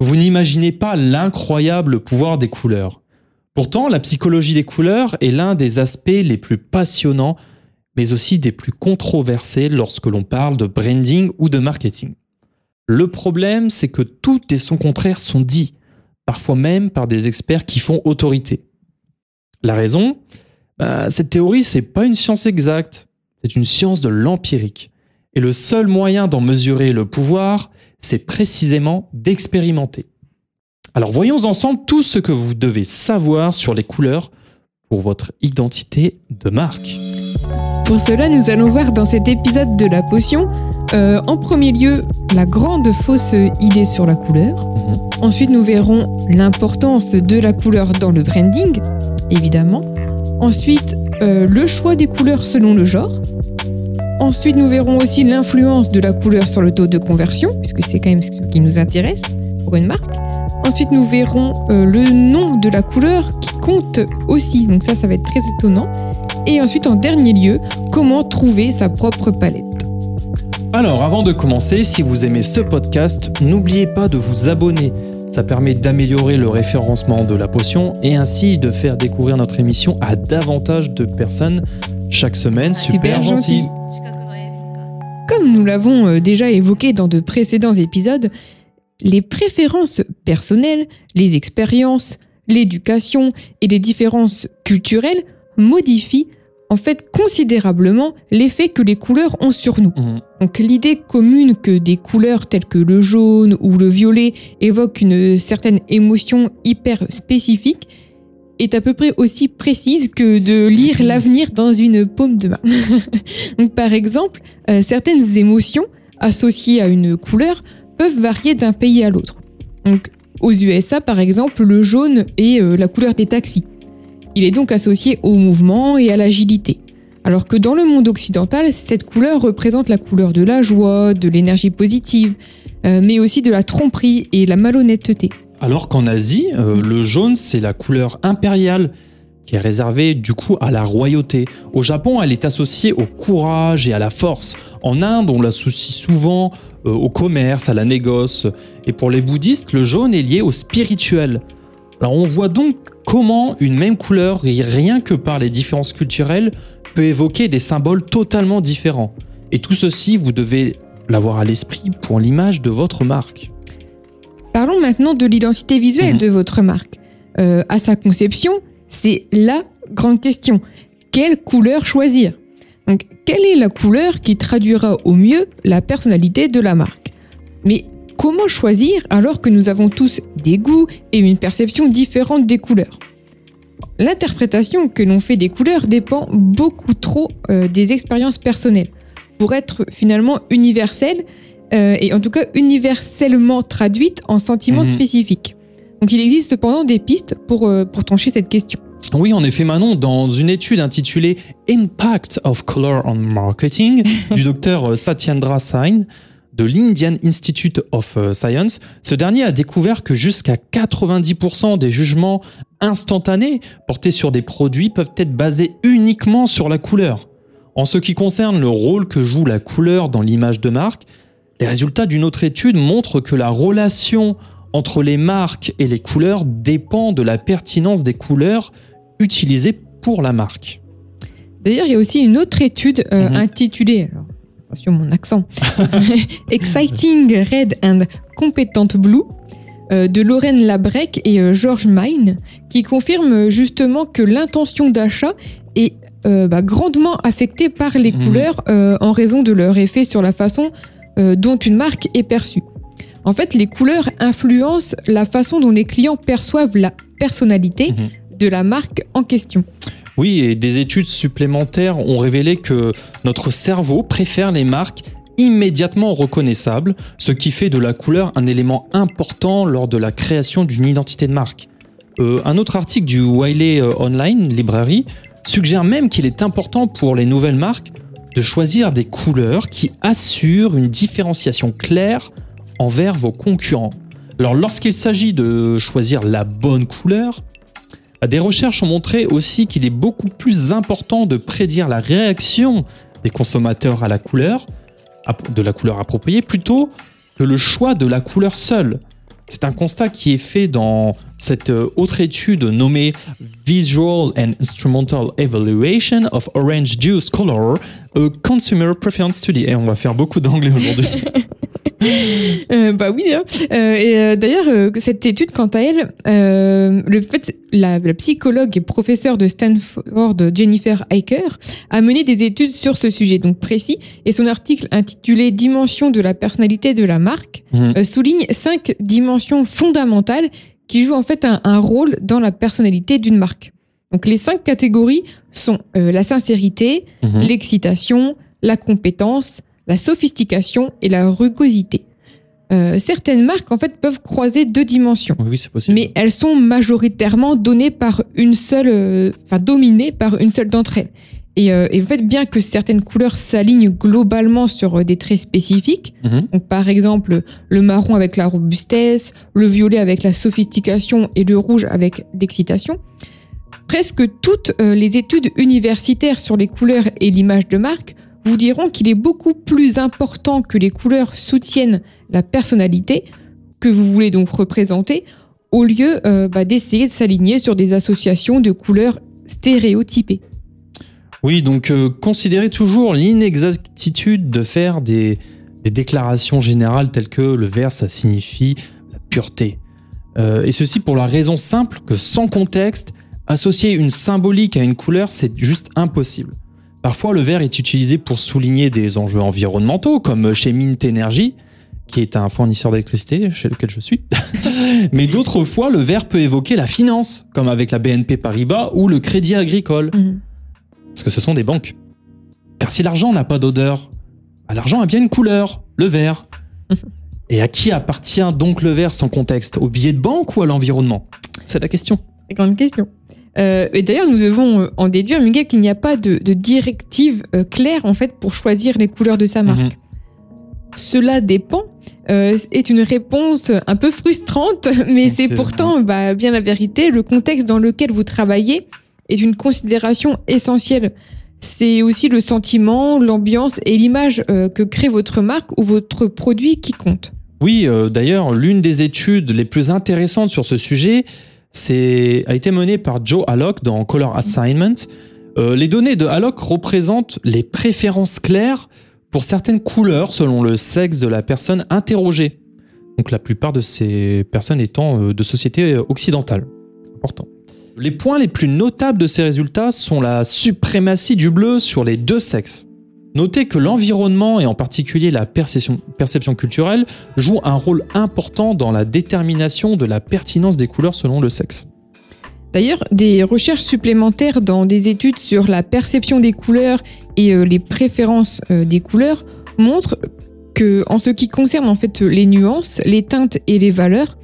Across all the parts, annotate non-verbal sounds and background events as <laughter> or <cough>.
Vous n'imaginez pas l'incroyable pouvoir des couleurs. Pourtant, la psychologie des couleurs est l'un des aspects les plus passionnants, mais aussi des plus controversés lorsque l'on parle de branding ou de marketing. Le problème, c'est que tout et son contraire sont dits, parfois même par des experts qui font autorité. La raison? Bah, Cette théorie, c'est pas une science exacte, c'est une science de l'empirique. Et le seul moyen d'en mesurer le pouvoir, c'est précisément d'expérimenter. Alors voyons ensemble tout ce que vous devez savoir sur les couleurs pour votre identité de marque. Pour cela, nous allons voir dans cet épisode de la potion, euh, en premier lieu, la grande fausse idée sur la couleur. Mhm. Ensuite, nous verrons l'importance de la couleur dans le branding, évidemment. Ensuite, euh, le choix des couleurs selon le genre. Ensuite, nous verrons aussi l'influence de la couleur sur le taux de conversion, puisque c'est quand même ce qui nous intéresse pour une marque. Ensuite, nous verrons euh, le nom de la couleur qui compte aussi, donc ça, ça va être très étonnant. Et ensuite, en dernier lieu, comment trouver sa propre palette. Alors, avant de commencer, si vous aimez ce podcast, n'oubliez pas de vous abonner. Ça permet d'améliorer le référencement de la potion et ainsi de faire découvrir notre émission à davantage de personnes chaque semaine. Super, gentil. Comme nous l'avons euh, déjà évoqué dans de précédents épisodes, les préférences personnelles, les expériences, l'éducation et les différences culturelles modifient en fait considérablement l'effet que les couleurs ont sur nous. Mhm. Donc l'idée commune que des couleurs telles que le jaune ou le violet évoquent une certaine émotion hyper spécifique est à peu près aussi précise que de lire l'avenir dans une paume de main. <laughs> Donc, par exemple, euh, certaines émotions associées à une couleur peuvent varier d'un pays à l'autre. Donc, aux USA, par exemple, le jaune est euh, la couleur des taxis. Il est donc associé au mouvement et à l'agilité. Alors que dans le monde occidental, cette couleur représente la couleur de la joie, de l'énergie positive, euh, mais aussi de la tromperie et la malhonnêteté. Alors qu'en Asie, euh, le jaune, c'est la couleur impériale qui est réservée du coup à la royauté. Au Japon, elle est associée au courage et à la force. En Inde, on l'associe souvent euh, au commerce, à la négoce. Et pour les bouddhistes, le jaune est lié au spirituel. Alors on voit donc comment une même couleur, rien que par les différences culturelles, peut évoquer des symboles totalement différents. Et tout ceci, vous devez l'avoir à l'esprit pour l'image de votre marque. Parlons maintenant de l'identité visuelle mhm. de votre marque. Euh, à sa conception, c'est la grande question. Quelle couleur choisir? Donc, quelle est la couleur qui traduira au mieux la personnalité de la marque? Mais comment choisir alors que nous avons tous des goûts et une perception différente des couleurs? L'interprétation que l'on fait des couleurs dépend beaucoup trop euh, des expériences personnelles. Pour être finalement universelle, euh, et en tout cas universellement traduite en sentiments mhm. spécifiques. Donc il existe cependant des pistes pour, euh, pour trancher cette question. Oui, en effet, Manon, dans une étude intitulée Impact of Color on Marketing <laughs> du docteur Satyendra Sain de l'Indian Institute of euh, Science, ce dernier a découvert que jusqu'à 90% des jugements instantanés portés sur des produits peuvent être basés uniquement sur la couleur. En ce qui concerne le rôle que joue la couleur dans l'image de marque, les résultats d'une autre étude montrent que la relation entre les marques et les couleurs dépend de la pertinence des couleurs utilisées pour la marque. D'ailleurs, il y a aussi une autre étude euh, mhm. intitulée, alors, attention mon accent, <laughs> Exciting Red and Competent Blue euh, de Lorraine Labrec et euh, George Mine, qui confirme justement que l'intention d'achat est bah, grandement affectée par les mhm. couleurs en raison de leur effet sur la façon euh, dont une marque est perçue. En fait, les couleurs influencent la façon dont les clients perçoivent la personnalité mhm. de la marque en question. Oui, et des études supplémentaires ont révélé que notre cerveau préfère les marques immédiatement reconnaissables, ce qui fait de la couleur un élément important lors de la création d'une identité de marque. Euh, un autre article du Wiley euh, Online Library suggère même qu'il est important pour les nouvelles marques de choisir des couleurs qui assurent une différenciation claire envers vos concurrents. Alors lorsqu'il s'agit de choisir la bonne couleur, des recherches ont montré aussi qu'il est beaucoup plus important de prédire la réaction des consommateurs à la couleur, de la couleur appropriée, plutôt que le choix de la couleur seule. C'est un constat qui est fait dans cette euh, autre étude nommée Visual and Instrumental Evaluation of Orange Juice Color, a Consumer Preference Study. Et on va faire beaucoup d'anglais aujourd'hui. <laughs> Euh, bah oui. hein. Euh, et euh, d'ailleurs, euh, cette étude, quant à elle, euh, le fait, la, la psychologue et professeure de Stanford, Jennifer Eicher, a mené des études sur ce sujet donc précis. Et son article intitulé Dimension de la personnalité de la marque Mhm. souligne cinq dimensions fondamentales qui jouent en fait un, un rôle dans la personnalité d'une marque. Donc les cinq catégories sont euh, la sincérité, Mhm. l'excitation, la compétence, la sophistication et la rugosité. Euh, certaines marques en fait peuvent croiser deux dimensions, Oui, oui, c'est possible. mais elles sont majoritairement données par une seule, euh, enfin dominées par une seule d'entre elles. Et, euh, et en fait, bien que certaines couleurs s'alignent globalement sur euh, des traits spécifiques, Mhm. donc par exemple le marron avec la robustesse, le violet avec la sophistication et le rouge avec l'excitation, presque toutes euh, les études universitaires sur les couleurs et l'image de marque vous diront qu'il est beaucoup plus important que les couleurs soutiennent la personnalité que vous voulez donc représenter, au lieu euh, bah, d'essayer de s'aligner sur des associations de couleurs stéréotypées. Oui, donc euh, considérez toujours l'inexactitude de faire des, déclarations générales telles que le vert, ça signifie la pureté. Euh, et ceci pour la raison simple que sans contexte, associer une symbolique à une couleur, c'est juste impossible. Parfois, le vert est utilisé pour souligner des enjeux environnementaux, comme chez Mint Energy, qui est un fournisseur d'électricité chez lequel je suis. <laughs> Mais d'autres fois, le vert peut évoquer la finance, comme avec la BNP Paribas ou le Crédit Agricole parce que ce sont des banques. Car si l'argent n'a pas d'odeur, bah, l'argent a bien une couleur, le vert. <laughs> Et à qui appartient donc le vert sans contexte? Au billet de banque ou à l'environnement? C'est la question. C'est grande question. Euh, et d'ailleurs, nous devons euh, en déduire, Miguel, qu'il n'y a pas de, de directive euh, claire en fait pour choisir les couleurs de sa marque. Mhm. Cela dépend euh, est une réponse un peu frustrante, <laughs> mais c'est C'est- pourtant bah, bien la vérité. Le contexte dans lequel vous travaillez est une considération essentielle. C'est aussi le sentiment, l'ambiance et l'image euh, que crée votre marque ou votre produit qui compte. Oui, euh, d'ailleurs, l'une des études les plus intéressantes sur ce sujet a été menée par Joe Hallock dans Color Assignment. Euh, les données de Hallock représentent les préférences claires pour certaines couleurs selon le sexe de la personne interrogée. Donc la plupart de ces personnes étant de sociétés occidentales. Important. Les points les plus notables de ces résultats sont la suprématie du bleu sur les deux sexes. Notez que l'environnement et en particulier la perception, perception culturelle joue un rôle important dans la détermination de la pertinence des couleurs selon le sexe. D'ailleurs, des recherches supplémentaires dans des études sur la perception des couleurs et euh, les préférences euh, des couleurs montrent que, en ce qui concerne en fait les nuances, les teintes et les valeurs,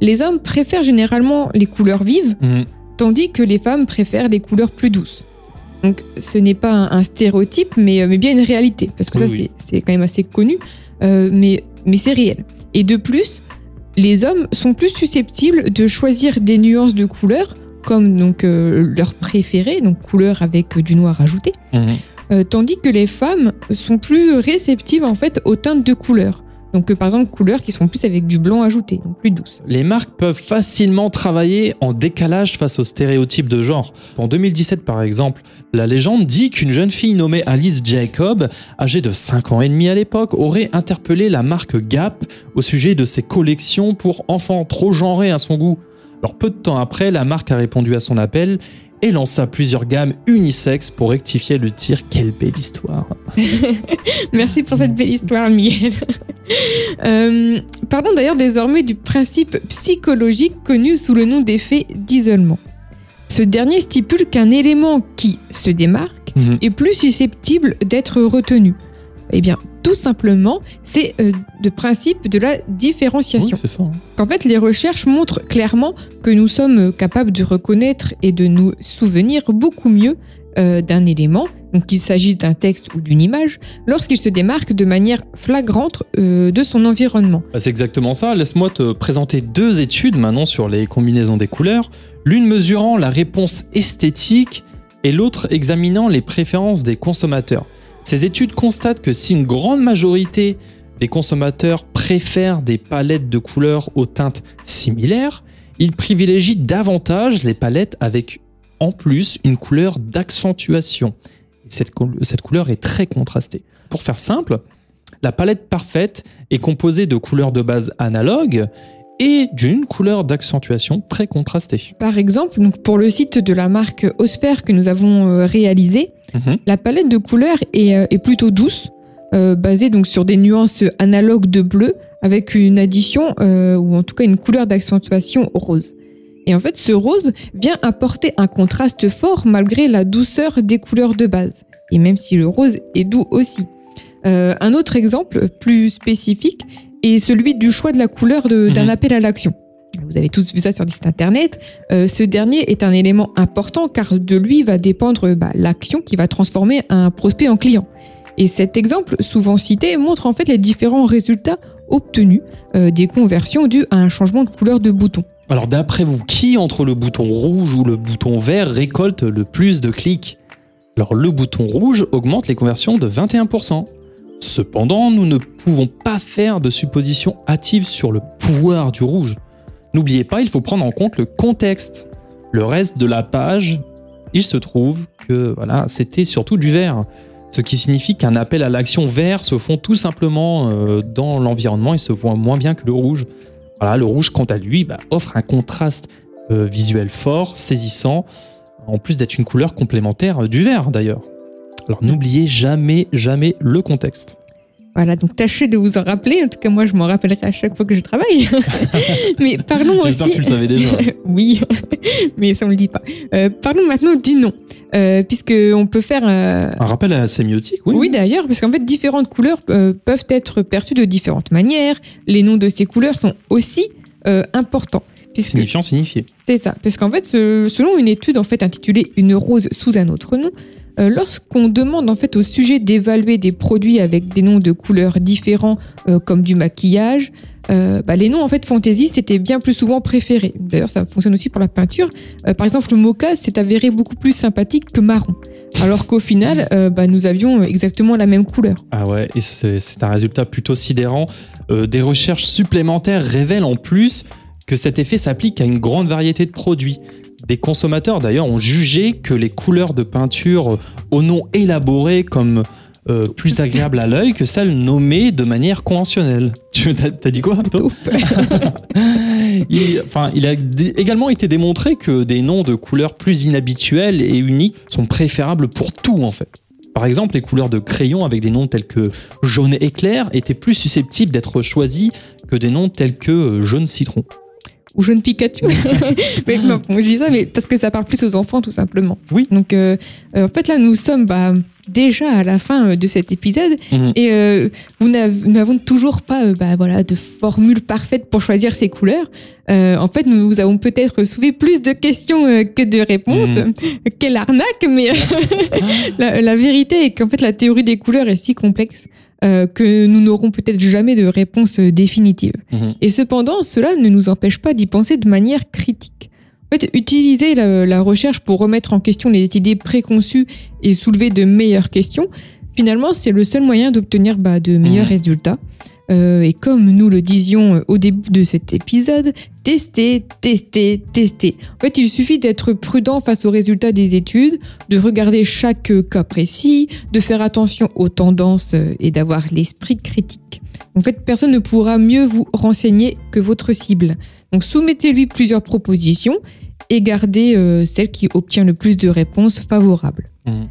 les hommes préfèrent généralement les couleurs vives, Mhm. Tandis que les femmes préfèrent les couleurs plus douces. Donc, ce n'est pas un, un stéréotype, mais, euh, mais bien une réalité, parce que Oui, ça, oui. c'est- quand même assez connu, euh, mais, mais c'est réel. Et de plus, les hommes sont plus susceptibles de choisir des nuances de couleurs, comme donc euh, leur préféré, donc couleur avec du noir ajouté, Mhm. euh, tandis que les femmes sont plus réceptives en fait aux teintes de couleurs. Donc euh, par exemple couleurs qui sont plus avec du blanc ajouté, donc plus douces. Les marques peuvent facilement travailler en décalage face aux stéréotypes de genre. En 2017 par exemple, la légende dit qu'une jeune fille nommée Alice Jacob, âgée de 5 ans et demi à l'époque, aurait interpellé la marque Gap au sujet de ses collections pour enfants trop genrés à son goût. Alors peu de temps après, la marque a répondu à son appel et lança plusieurs gammes unisexes pour rectifier le tir. Quelle belle histoire <laughs> Merci pour cette belle histoire, Miguel. <laughs> Euh, parlons d'ailleurs désormais du principe psychologique connu sous le nom d'effet d'isolement. Ce dernier stipule qu'un élément qui se démarque Mhm. est plus susceptible d'être retenu. Eh bien, tout simplement, c'est euh, le principe de la différenciation. Oui, c'est ça. hein. qu'en fait, les recherches montrent clairement que nous sommes capables de reconnaître et de nous souvenir beaucoup mieux euh, d'un élément, donc qu'il s'agisse d'un texte ou d'une image, lorsqu'il se démarque de manière flagrante euh, de son environnement. Bah, c'est exactement ça. Laisse-moi te présenter deux études maintenant sur les combinaisons des couleurs. L'une mesurant la réponse esthétique et l'autre examinant les préférences des consommateurs. Ces études constatent que si une grande majorité des consommateurs préfèrent des palettes de couleurs aux teintes similaires, ils privilégient davantage les palettes avec en plus une couleur d'accentuation. Cette, couleur est très contrastée. Pour faire simple, la palette parfaite est composée de couleurs de base analogues et d'une couleur d'accentuation très contrastée. Par exemple, pour le site de la marque Osfer que nous avons euh, réalisé, Mhm. la palette de couleurs est, euh, est plutôt douce, euh, basée donc sur des nuances analogues de bleu, avec une addition euh, ou en tout cas une couleur d'accentuation rose. Et en fait, ce rose vient apporter un contraste fort malgré la douceur des couleurs de base. Et même si le rose est doux aussi. Euh, un autre exemple plus spécifique est celui du choix de la couleur d'un Mhm. appel à l'action. Vous avez tous vu ça sur des internet. Euh, ce dernier est un élément important car de lui va dépendre bah, l'action qui va transformer un prospect en client. Et cet exemple, souvent cité, montre en fait les différents résultats obtenus euh, des conversions dues à un changement de couleur de bouton. Alors d'après vous, qui entre le bouton rouge ou le bouton vert récolte le plus de clics? Alors le bouton rouge augmente les conversions de 21%. Cependant, nous ne pouvons pas faire de suppositions hâtives sur le pouvoir du rouge. N'oubliez pas, il faut prendre en compte le contexte. Le reste de la page, il se trouve que voilà, c'était surtout du vert. Ce qui signifie qu'un appel à l'action vert se fond tout simplement euh, dans l'environnement et se voit moins bien que le rouge. Voilà, le rouge, quant à lui, bah, offre un contraste euh, visuel fort, saisissant, en plus d'être une couleur complémentaire euh, du vert d'ailleurs. Alors n'oubliez jamais, jamais le contexte. Voilà, donc tâchez de vous en rappeler. En tout cas, moi, je m'en rappellerai à chaque fois que je travaille. <laughs> mais parlons J'espère aussi. que tu le savais déjà. <laughs> oui, <laughs> mais ça on le dit pas. Euh, parlons maintenant du nom, euh, puisque on peut faire. euh, Un rappel à la sémiotique, oui. Oui, d'ailleurs, parce qu'en fait, différentes couleurs euh, peuvent être perçues de différentes manières. Les noms de ces couleurs sont aussi euh, importants. Puisque Signifiant, signifié. c'est ça, parce qu'en fait, selon une étude en fait intitulée Une rose sous un autre nom, euh, lorsqu'on demande en fait au sujet d'évaluer des produits avec des noms de couleurs différents, euh, comme du maquillage, euh, bah, les noms en fait fantaisistes étaient bien plus souvent préférés. D'ailleurs, ça fonctionne aussi pour la peinture. Par exemple, le mocha s'est avéré beaucoup plus sympathique que marron, alors qu'au final, bah, nous avions exactement la même couleur. Ah ouais, c'est un résultat plutôt sidérant. Des recherches supplémentaires révèlent en plus que cet effet s'applique à une grande variété de produits. Des consommateurs d'ailleurs ont jugé que les couleurs de peinture au nom élaboré comme euh, plus agréables à l'œil que celles nommées de manière conventionnelle. Tu t'as dit quoi toi <laughs> il, enfin, il a également été démontré que des noms de couleurs plus inhabituels et uniques sont préférables pour tout en fait. Par exemple, les couleurs de crayon avec des noms tels que jaune éclair étaient plus susceptibles d'être choisis que des noms tels que euh, jaune citron. Ou jeune Pikachu. <laughs> mais non, je dis ça, mais parce que ça parle plus aux enfants, tout simplement. Oui. Donc, euh, euh, en fait, là, nous sommes bah, déjà à la fin euh, de cet épisode Mhm. et euh, vous nous n'avons toujours pas euh, bah, voilà, de formule parfaite pour choisir ces couleurs. Euh, en fait, nous avons peut-être soulevé plus de questions que de réponses. Mhm. <laughs> Quelle arnaque, mais <laughs> la, la vérité est qu'en fait, la théorie des couleurs est si complexe euh, que nous n'aurons peut-être jamais de réponse euh, définitive. Mhm. Et cependant, cela ne nous empêche pas d'y penser de manière critique. En fait, utiliser la, la recherche pour remettre en question les idées préconçues et soulever de meilleures questions, finalement, c'est le seul moyen d'obtenir bah, de meilleurs Mhm. résultats. Euh, et comme nous le disions au début de cet épisode, tester, tester, tester. En fait, il suffit d'être prudent face aux résultats des études, de regarder chaque euh, cas précis, de faire attention aux tendances euh, et d'avoir l'esprit critique. En fait, personne ne pourra mieux vous renseigner que votre cible. Donc soumettez-lui plusieurs propositions et gardez euh, celle qui obtient le plus de réponses favorables. Mhm.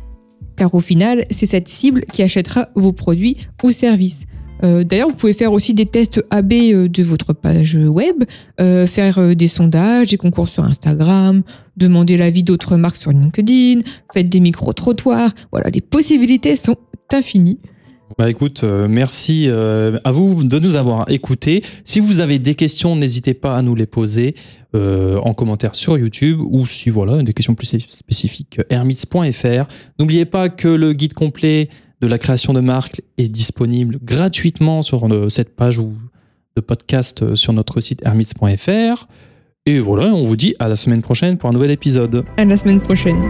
Car au final, c'est cette cible qui achètera vos produits ou services. Euh, D'ailleurs, vous pouvez faire aussi des tests AB euh, de votre page web, euh, faire des sondages, des concours sur Instagram, demander l'avis d'autres marques sur LinkedIn, faites des micro-trottoirs. Voilà, les possibilités sont infinies. Bah écoute, merci à vous de nous avoir écoutés. Si vous avez des questions, n'hésitez pas à nous les poser en commentaire sur YouTube ou si voilà des questions plus spécifiques, hermits.fr. N'oubliez pas que le guide complet de la création de marque est disponible gratuitement sur euh, cette page ou de podcast euh, sur notre site hermits.fr. Et voilà, on vous dit à la semaine prochaine pour un nouvel épisode. À la semaine prochaine.